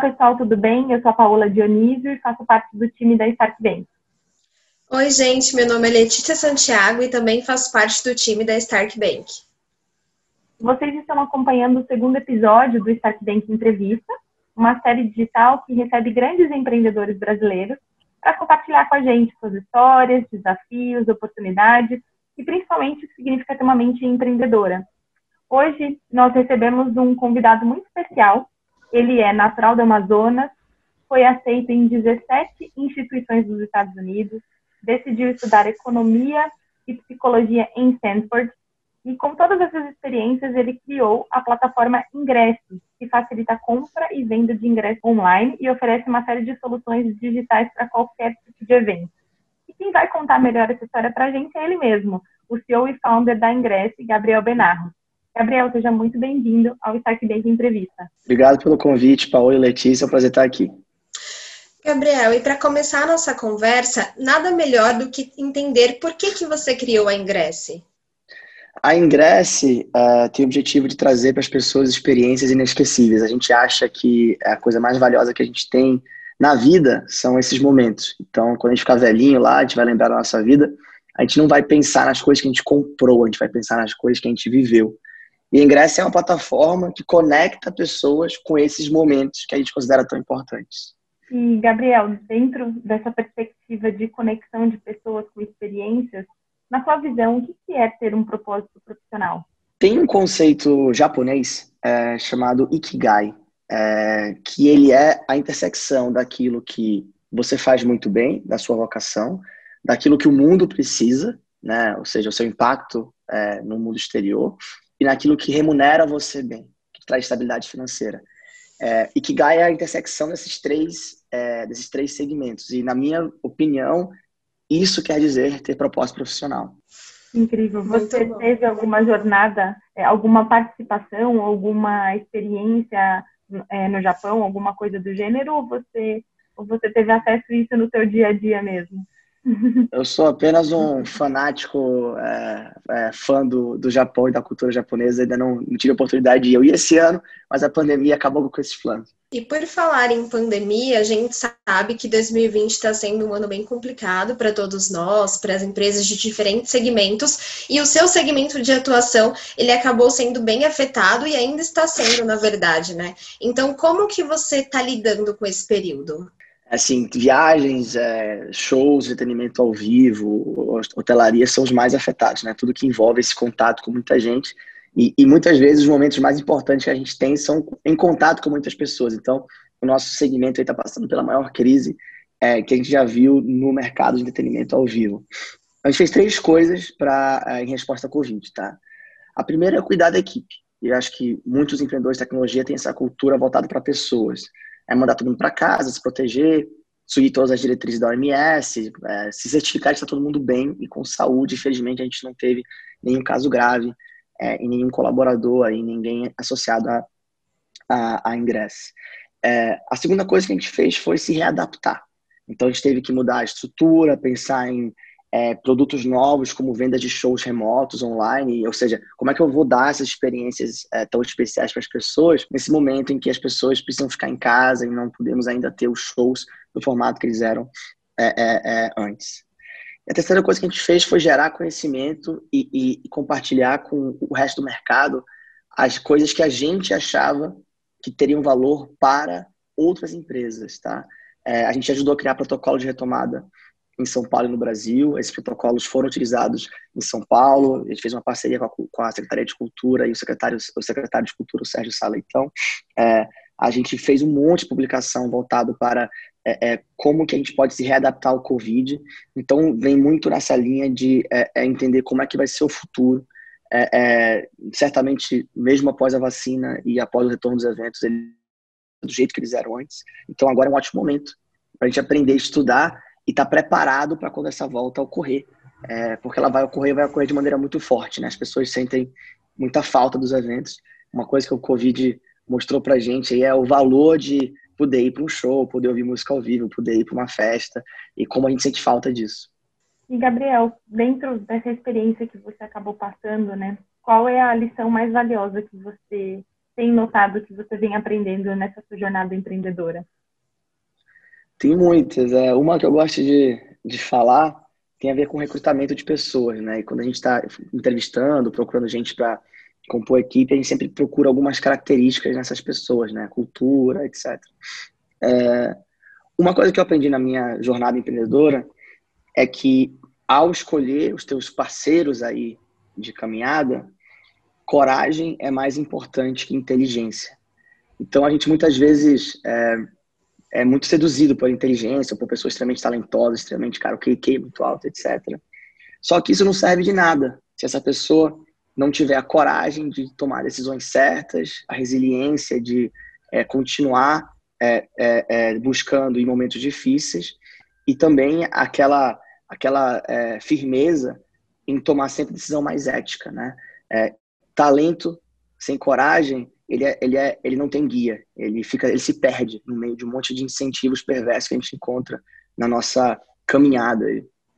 pessoal, tudo bem? Eu sou a Paola Dionísio e faço parte do time da Stark Bank. Oi, gente, meu nome é Letícia Santiago e também faço parte do time da Stark Bank. Vocês estão acompanhando o segundo episódio do Stark Bank Entrevista, uma série digital que recebe grandes empreendedores brasileiros para compartilhar com a gente suas histórias, desafios, oportunidades e principalmente o que significa ter uma mente empreendedora. Hoje nós recebemos um convidado muito especial. Ele é natural do Amazonas, foi aceito em 17 instituições dos Estados Unidos, decidiu estudar economia e psicologia em Stanford e com todas essas experiências, ele criou a plataforma Ingressos, que facilita a compra e venda de ingressos online e oferece uma série de soluções digitais para qualquer tipo de evento. E quem vai contar melhor essa história para a gente é ele mesmo, o CEO e founder da Ingress, Gabriel Benarro. Gabriel, seja muito bem-vindo ao Stark Bank Entrevista. Obrigado pelo convite, Paulo e Letícia. É um prazer estar aqui. Gabriel, e para começar a nossa conversa, nada melhor do que entender por que, que você criou a Ingresse. A Ingresse uh, tem o objetivo de trazer para as pessoas experiências inesquecíveis. A gente acha que a coisa mais valiosa que a gente tem na vida são esses momentos. Então, quando a gente ficar velhinho lá, a gente vai lembrar da nossa vida, a gente não vai pensar nas coisas que a gente comprou, a gente vai pensar nas coisas que a gente viveu. E a Ingresse é uma plataforma que conecta pessoas com esses momentos que a gente considera tão importantes. E, Gabriel, dentro dessa perspectiva de conexão de pessoas com experiências, na sua visão, o que é ter um propósito profissional? Tem um conceito japonês é, chamado Ikigai, é, que ele é a intersecção daquilo que você faz muito bem, da sua vocação, daquilo que o mundo precisa, né? ou seja, o seu impacto é, no mundo exterior, e naquilo que remunera você bem, que traz estabilidade financeira. É, Ikigai é a intersecção desses três, é, desses três segmentos. E, na minha opinião, isso quer dizer ter propósito profissional. Incrível. Você teve alguma jornada, é, alguma participação, alguma experiência é, no Japão, alguma coisa do gênero, ou você, ou você teve acesso a isso no seu dia a dia mesmo? Eu sou apenas um fanático é, é, fã do, do Japão e da cultura japonesa. Ainda não, não tive a oportunidade de ir. Eu esse ano, mas a pandemia acabou com esses planos. E por falar em pandemia, a gente sabe que 2020 está sendo um ano bem complicado para todos nós, para as empresas de diferentes segmentos, e o seu segmento de atuação, ele acabou sendo bem afetado e ainda está sendo, na verdade, né? Então, como que você está lidando com esse período? Assim, viagens, é, shows, entretenimento ao vivo, hotelaria são os mais afetados, né? Tudo que envolve esse contato com muita gente. E, e, muitas vezes os momentos mais importantes que a gente tem são em contato com muitas pessoas. Então, o nosso segmento está passando pela maior crise é, que a gente já viu no mercado de entretenimento ao vivo. A gente fez três coisas para é, em resposta à Covid, tá? A primeira é cuidar da equipe. E eu acho que muitos empreendedores de tecnologia têm essa cultura voltada para pessoas é mandar todo mundo para casa, se proteger, seguir todas as diretrizes da OMS, é, se certificar que está todo mundo bem e com saúde. Infelizmente, a gente não teve nenhum caso grave é, e nenhum colaborador aí, ninguém associado a, a, a ingresso. É, a segunda coisa que a gente fez foi se readaptar. Então, a gente teve que mudar a estrutura, pensar em é, produtos novos, como venda de shows remotos online, ou seja, como é que eu vou dar essas experiências é, tão especiais para as pessoas nesse momento em que as pessoas precisam ficar em casa e não podemos ainda ter os shows do formato que eles eram é, é, é antes. E a terceira coisa que a gente fez foi gerar conhecimento e, e, e compartilhar com o resto do mercado as coisas que a gente achava que teriam valor para outras empresas, tá? É, a gente ajudou a criar protocolo de retomada em São Paulo e no Brasil. Esses protocolos foram utilizados em São Paulo. A gente fez uma parceria com a, com a Secretaria de Cultura e o secretário, o secretário de Cultura, o Sérgio Saleitão. É, a gente fez um monte de publicação voltado para é, é, como que a gente pode se readaptar ao Covid. Então, vem muito nessa linha de é, é entender como é que vai ser o futuro. É, certamente, mesmo após a vacina e após o retorno dos eventos, ele, do jeito que eles eram antes. Então, agora é um ótimo momento para a gente aprender a estudar e estar tá preparado para quando essa volta ocorrer. É, porque ela vai ocorrer, vai ocorrer de maneira muito forte, né? As pessoas sentem muita falta dos eventos. Uma coisa que o Covid mostrou pra gente aí é o valor de poder ir para um show, poder ouvir música ao vivo, poder ir para uma festa e como a gente sente falta disso. E Gabriel, dentro dessa experiência que você acabou passando, né? Qual é a lição mais valiosa que você tem notado que você vem aprendendo nessa sua jornada empreendedora? Tem muitas. É, uma que eu gosto de, de falar tem a ver com recrutamento de pessoas, né? E quando a gente está entrevistando, procurando gente para compor equipe, a gente sempre procura algumas características nessas pessoas, né? Cultura, etc. É, uma coisa que eu aprendi na minha jornada empreendedora é que ao escolher os teus parceiros aí de caminhada, coragem é mais importante que inteligência. Então a gente muitas vezes é, é muito seduzido por inteligência, por pessoas extremamente talentosas, extremamente, cara, o QQ muito alto, etc. Só que isso não serve de nada se essa pessoa não tiver a coragem de tomar decisões certas, a resiliência de é, continuar é, é, é buscando em momentos difíceis e também aquela aquela é, firmeza em tomar sempre decisão mais ética, né? É, talento sem coragem ele, é, ele, é, ele não tem guia, ele fica, ele se perde no meio de um monte de incentivos perversos que a gente encontra na nossa caminhada.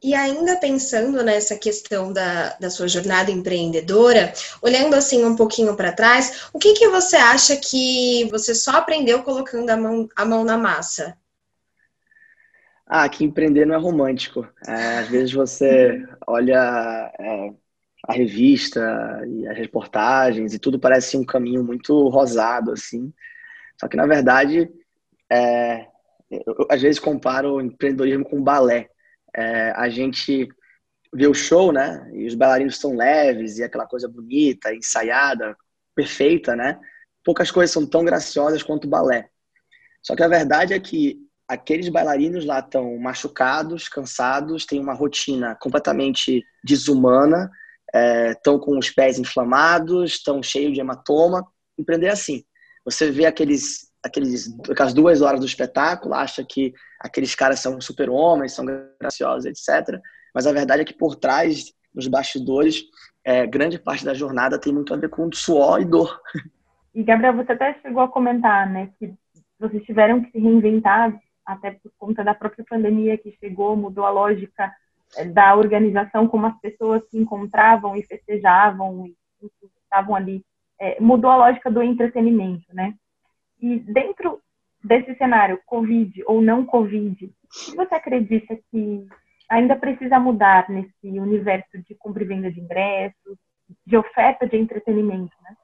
E ainda pensando nessa questão da, da sua jornada empreendedora, olhando assim um pouquinho para trás, o que, que você acha que você só aprendeu colocando a mão, a mão na massa? Ah, que empreender não é romântico. É, às vezes você olha é, a revista e as reportagens e tudo parece um caminho muito rosado assim. Só que na verdade, é, eu, às vezes comparo o empreendedorismo com balé. É, a gente vê o show, né? E os bailarinos são leves e aquela coisa bonita, ensaiada, perfeita, né? Poucas coisas são tão graciosas quanto o balé. Só que a verdade é que aqueles bailarinos lá estão machucados, cansados, têm uma rotina completamente desumana estão é, com os pés inflamados, estão cheios de hematoma. Empreender é assim. Você vê aqueles, aqueles, aquelas duas horas do espetáculo, acha que aqueles caras são super-homens, são graciosos, etc. Mas a verdade é que por trás, nos bastidores, é, grande parte da jornada tem muito a ver com suor e dor. E, Gabriel, você até chegou a comentar, né, que vocês tiveram que se reinventar até por conta da própria pandemia que chegou, mudou a lógica da organização, como as pessoas se encontravam e festejavam e estavam ali, é, mudou a lógica do entretenimento, né? E dentro desse cenário, Covid ou não Covid, o que você acredita que ainda precisa mudar nesse universo de compra e venda de ingressos, de oferta de entretenimento, né?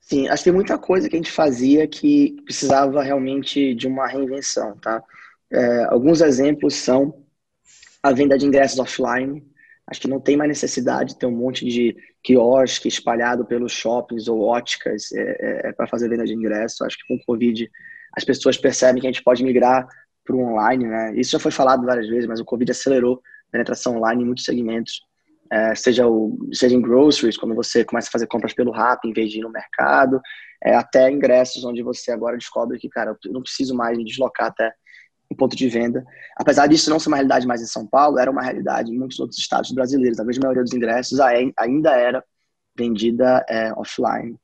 Sim, acho que tem muita coisa que a gente fazia que precisava realmente de uma reinvenção, tá? É, alguns exemplos são a venda de ingressos offline. Acho que não tem mais necessidade de ter um monte de quiosque espalhado pelos shoppings ou óticas é, é, é para fazer venda de ingressos. Acho que com o Covid as pessoas percebem que a gente pode migrar para o online. Né? Isso já foi falado várias vezes, mas o Covid acelerou a penetração online em muitos segmentos. É, seja, o, seja em groceries, quando você começa a fazer compras pelo RAP em vez de ir no mercado, é, até ingressos onde você agora descobre que, cara, eu não preciso mais me deslocar até em ponto de venda. Apesar disso não ser uma realidade mais em São Paulo, era uma realidade em muitos outros estados brasileiros. A grande maioria dos ingressos ainda era vendida é, offline.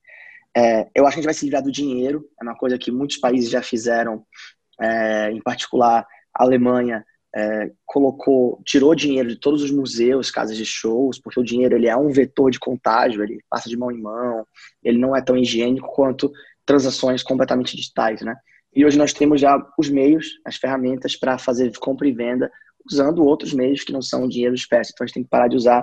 É, eu acho que a gente vai se livrar do dinheiro, é uma coisa que muitos países já fizeram, é, em particular a Alemanha é, colocou, tirou dinheiro de todos os museus, casas de shows, porque o dinheiro ele é um vetor de contágio, ele passa de mão em mão, ele não é tão higiênico quanto transações completamente digitais, né? E hoje nós temos já os meios, as ferramentas para fazer compra e venda usando outros meios que não são dinheiro espécie. Então a gente tem que parar de usar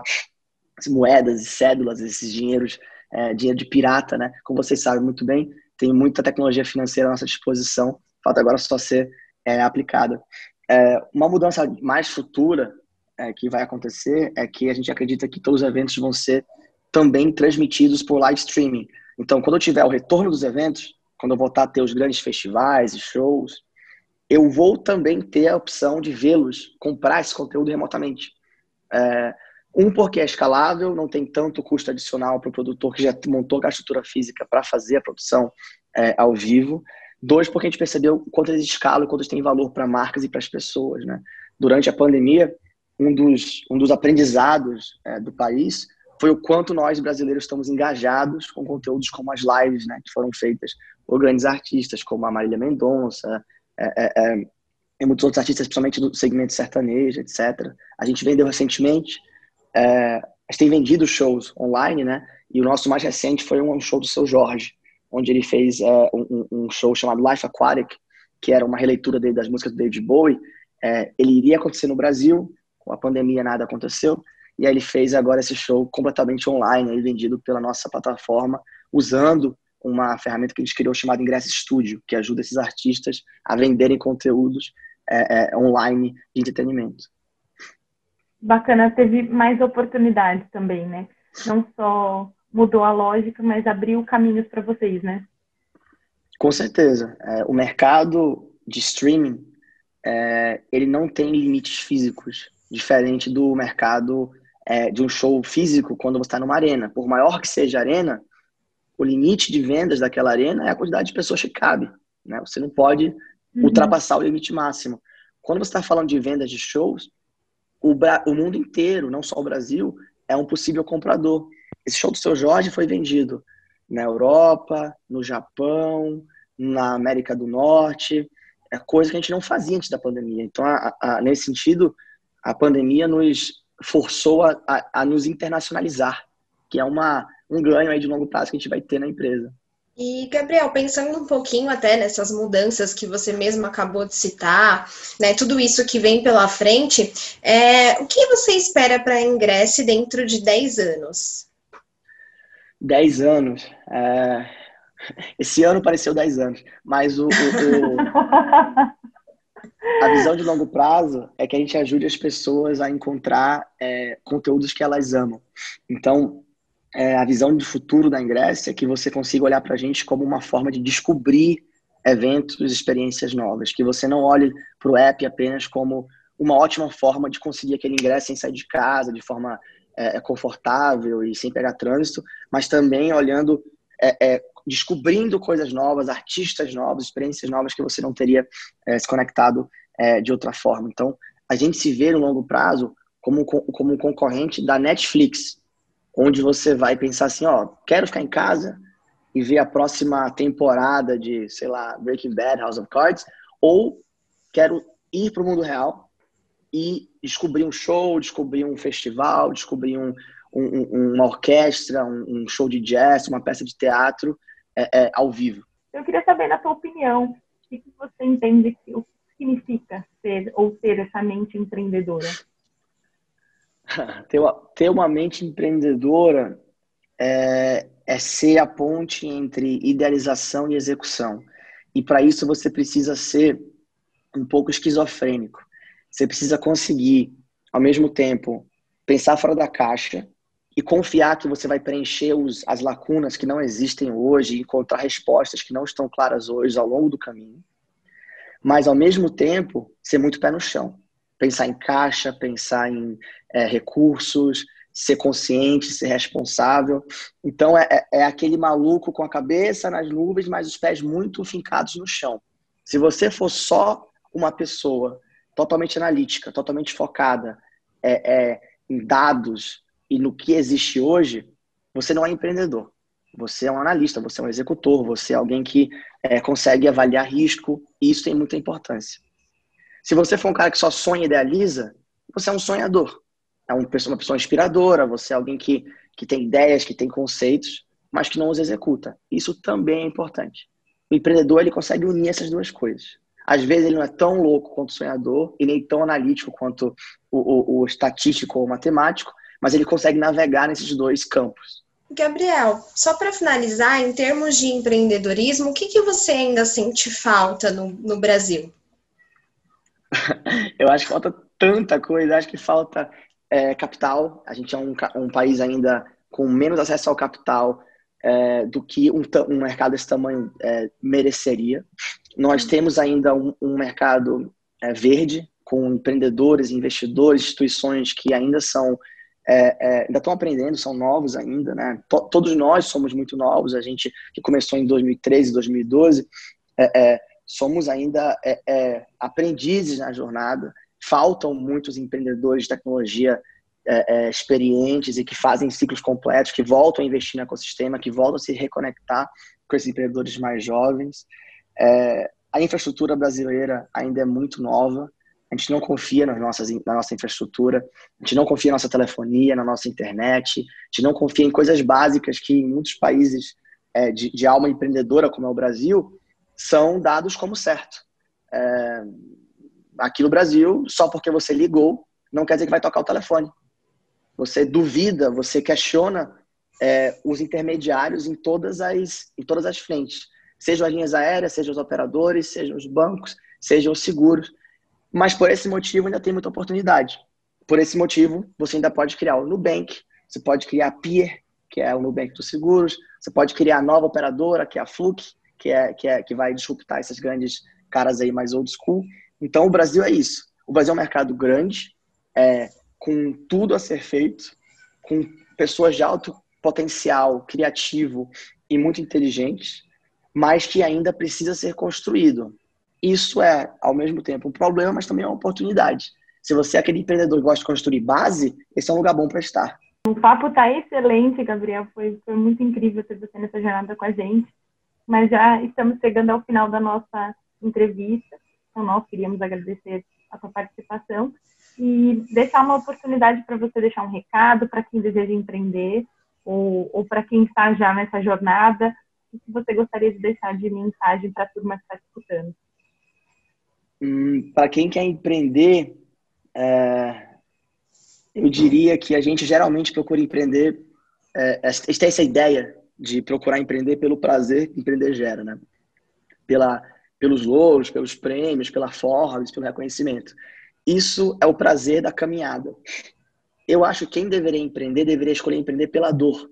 as moedas e cédulas, esses dinheiros, é, dinheiro de pirata, né? Como vocês sabem muito bem, tem muita tecnologia financeira à nossa disposição, falta agora só ser é, aplicada. É, uma mudança mais futura é, que vai acontecer é que a gente acredita que todos os eventos vão ser também transmitidos por live streaming. Então, quando eu tiver o retorno dos eventos, quando eu voltar a ter os grandes festivais e shows, eu vou também ter a opção de vê-los, comprar esse conteúdo remotamente. É, um, porque é escalável, não tem tanto custo adicional para o produtor que já montou a estrutura física para fazer a produção é, ao vivo. Dois, porque a gente percebeu quanto eles escalam, quanto eles têm valor para marcas e para as pessoas. Né? Durante a pandemia, um dos, um dos aprendizados é, do país foi o quanto nós brasileiros estamos engajados com conteúdos como as lives, né, que foram feitas por grandes artistas como a Marília Mendonça é, é, é, e muitos outros artistas, principalmente do segmento sertanejo, etc. A gente vendeu recentemente, é, a gente tem vendido shows online, né? E o nosso mais recente foi um show do Seu Jorge. onde ele fez é, um, um, show chamado Life Aquatic, que era uma releitura dele das músicas do David Bowie. É, ele iria acontecer no Brasil, com a pandemia nada aconteceu, e aí ele fez agora esse show completamente online, vendido pela nossa plataforma, usando uma ferramenta que a gente criou chamada Ingresso Studio, que ajuda esses artistas a venderem conteúdos é, é, online de entretenimento. Bacana, teve mais oportunidades também, né? Não só mudou a lógica, mas abriu caminhos para vocês, né? Com certeza. É, o mercado de streaming, é, ele não tem limites físicos, diferente do mercado é, de um show físico quando você está numa arena. Por maior que seja a arena, o limite de vendas daquela arena é a quantidade de pessoas que cabe. Né? Você não pode uhum. ultrapassar o limite máximo. Quando você está falando de vendas de shows, o, o mundo inteiro, não só o Brasil, é um possível comprador. Esse show do seu Jorge foi vendido na Europa, no Japão, na América do Norte, é coisa que a gente não fazia antes da pandemia. Então, a, a, nesse sentido, a pandemia nos forçou a, a, nos internacionalizar, que é uma, um ganho aí de longo prazo que a gente vai ter na empresa. E, Gabriel, pensando um pouquinho até nessas mudanças que você mesmo acabou de citar, né, tudo isso que vem pela frente, é, o que você espera para a Ingresse dentro de 10 anos? 10 anos. É... Esse ano pareceu 10 anos, mas o, o, o... a visão de longo prazo é que a gente ajude as pessoas a encontrar é, conteúdos que elas amam. Então, é, a visão de futuro da Ingresso é que você consiga olhar para a gente como uma forma de descobrir eventos, experiências novas, que você não olhe para o app apenas como uma ótima forma de conseguir aquele ingresso sem sair de casa, de forma é, é, confortável e sem pegar trânsito, mas também olhando, é, é, descobrindo coisas novas, artistas novos, experiências novas que você não teria é, se conectado é, de outra forma. Então, a gente se vê no longo prazo como, como um concorrente da Netflix, onde você vai pensar assim, ó, quero ficar em casa e ver a próxima temporada de, sei lá, Breaking Bad, House of Cards, ou quero ir para o mundo real e descobrir um show, descobrir um festival, descobrir um, um, uma orquestra, um, show de jazz, uma peça de teatro é, é, ao vivo. Eu queria saber, na sua opinião, o que você entende que o que significa ser ou ter essa mente empreendedora? ter, uma, ter uma mente empreendedora é, é ser a ponte entre idealização e execução. E para isso você precisa ser um pouco esquizofrênico. Você precisa conseguir, ao mesmo tempo, pensar fora da caixa e confiar que você vai preencher os, as lacunas que não existem hoje, encontrar respostas que não estão claras hoje ao longo do caminho. Mas, ao mesmo tempo, ser muito pé no chão. Pensar em caixa, pensar em é, recursos, ser consciente, ser responsável. Então, é, é, é aquele maluco com a cabeça nas nuvens, mas os pés muito fincados no chão. Se você for só uma pessoa totalmente analítica, totalmente focada é, é, em dados e no que existe hoje, você não é empreendedor. Você é um analista, você é um executor, você é alguém que é, consegue avaliar risco, e isso tem muita importância. Se você for um cara que só sonha e idealiza, você é um sonhador. É uma pessoa, uma pessoa inspiradora, você é alguém que, que tem ideias, que tem conceitos, mas que não os executa. Isso também é importante. O empreendedor ele consegue unir essas duas coisas. Às vezes ele não é tão louco quanto o sonhador e nem tão analítico quanto o, o, o estatístico ou matemático, mas ele consegue navegar nesses dois campos. Gabriel, só para finalizar, em termos de empreendedorismo, o que, que você ainda sente falta no, no Brasil? Eu acho que falta tanta coisa, acho que falta é, capital. A gente é um, um, país ainda com menos acesso ao capital é, do que um, um mercado desse tamanho é, mereceria. Nós temos ainda um, um mercado é, verde, com empreendedores, investidores, instituições que ainda são é, é, ainda estão aprendendo, são novos ainda, né? todos nós somos muito novos. A gente que começou em 2013, 2012, é, é, somos ainda é, é, aprendizes na jornada. Faltam muitos empreendedores de tecnologia experientes e que fazem ciclos completos, que voltam a investir no ecossistema, que voltam a se reconectar com esses empreendedores mais jovens. A infraestrutura brasileira ainda é muito nova, a gente não confia nas nossas, na nossa infraestrutura, a gente não confia na nossa telefonia, na nossa internet, a gente não confia em coisas básicas que em muitos países é, de, de, alma empreendedora, como é o Brasil, são dados como certo. É, aqui no Brasil, só porque você ligou, não quer dizer que vai tocar o telefone. Você duvida, você questiona é, os intermediários em todas as, em todas as frentes. Sejam as linhas aéreas, sejam os operadores, sejam os bancos, sejam os seguros. Mas por esse motivo ainda tem muita oportunidade. Por esse motivo, você ainda pode criar o Nubank, você pode criar a Peer, que é o Nubank dos seguros, você pode criar a nova operadora, que é a Fluke, que, é, que, é, que vai disruptar essas grandes caras aí mais old school. Então, o Brasil é isso. O Brasil é um mercado grande, é, com tudo a ser feito, com pessoas de alto potencial criativo e muito inteligentes, mas que ainda precisa ser construído. Isso é, ao mesmo tempo, um problema, mas também é uma oportunidade. Se você é aquele empreendedor que gosta de construir base, esse é um lugar bom para estar. O papo está excelente, Gabriel. Foi, foi muito incrível ter você nessa jornada com a gente. Mas já estamos chegando ao final da nossa entrevista. Então, nós queríamos agradecer a sua participação e deixar uma oportunidade para você deixar um recado para quem deseja empreender ou, ou para quem está já nessa jornada. O que você gostaria de deixar de mensagem para a turma que está escutando? Hum, para quem quer empreender, é, eu diria que a gente geralmente procura empreender, é, tem essa ideia de procurar empreender pelo prazer que empreender gera, né? Pela, pelos louros, pelos prêmios, pela Forbes, pelo reconhecimento. Isso é o prazer da caminhada. Eu acho que quem deveria empreender deveria escolher empreender pela dor.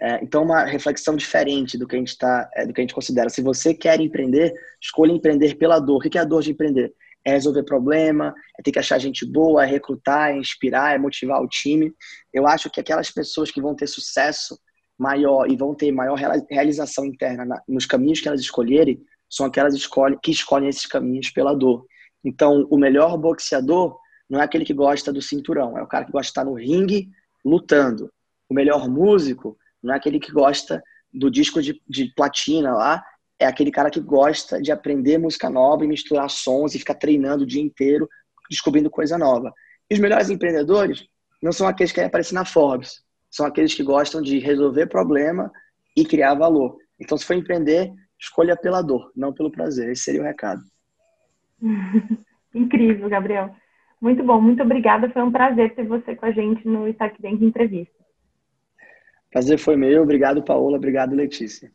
É, então, uma reflexão diferente do que a gente tá, é, do que a gente considera. Se você quer empreender, escolha empreender pela dor. O que é a dor de empreender? É resolver problema, é ter que achar gente boa, é recrutar, é inspirar, é motivar o time. Eu acho que aquelas pessoas que vão ter sucesso maior e vão ter maior realização interna nos caminhos que elas escolherem são aquelas que escolhem esses caminhos pela dor. Então, o melhor boxeador não é aquele que gosta do cinturão, é o cara que gosta de estar no ringue lutando. O melhor músico não é aquele que gosta do disco de, de platina lá, é aquele cara que gosta de aprender música nova e misturar sons e ficar treinando o dia inteiro, descobrindo coisa nova. E os melhores empreendedores não são aqueles que querem aparecer na Forbes, são aqueles que gostam de resolver problema e criar valor. Então, se for empreender, escolha pela dor, não pelo prazer. Esse seria o recado. Incrível, Gabriel. Muito bom, muito obrigada. Foi um prazer ter você com a gente no Stack Bank Entrevista. Prazer foi meu. Obrigado, Paola. Obrigado, Letícia.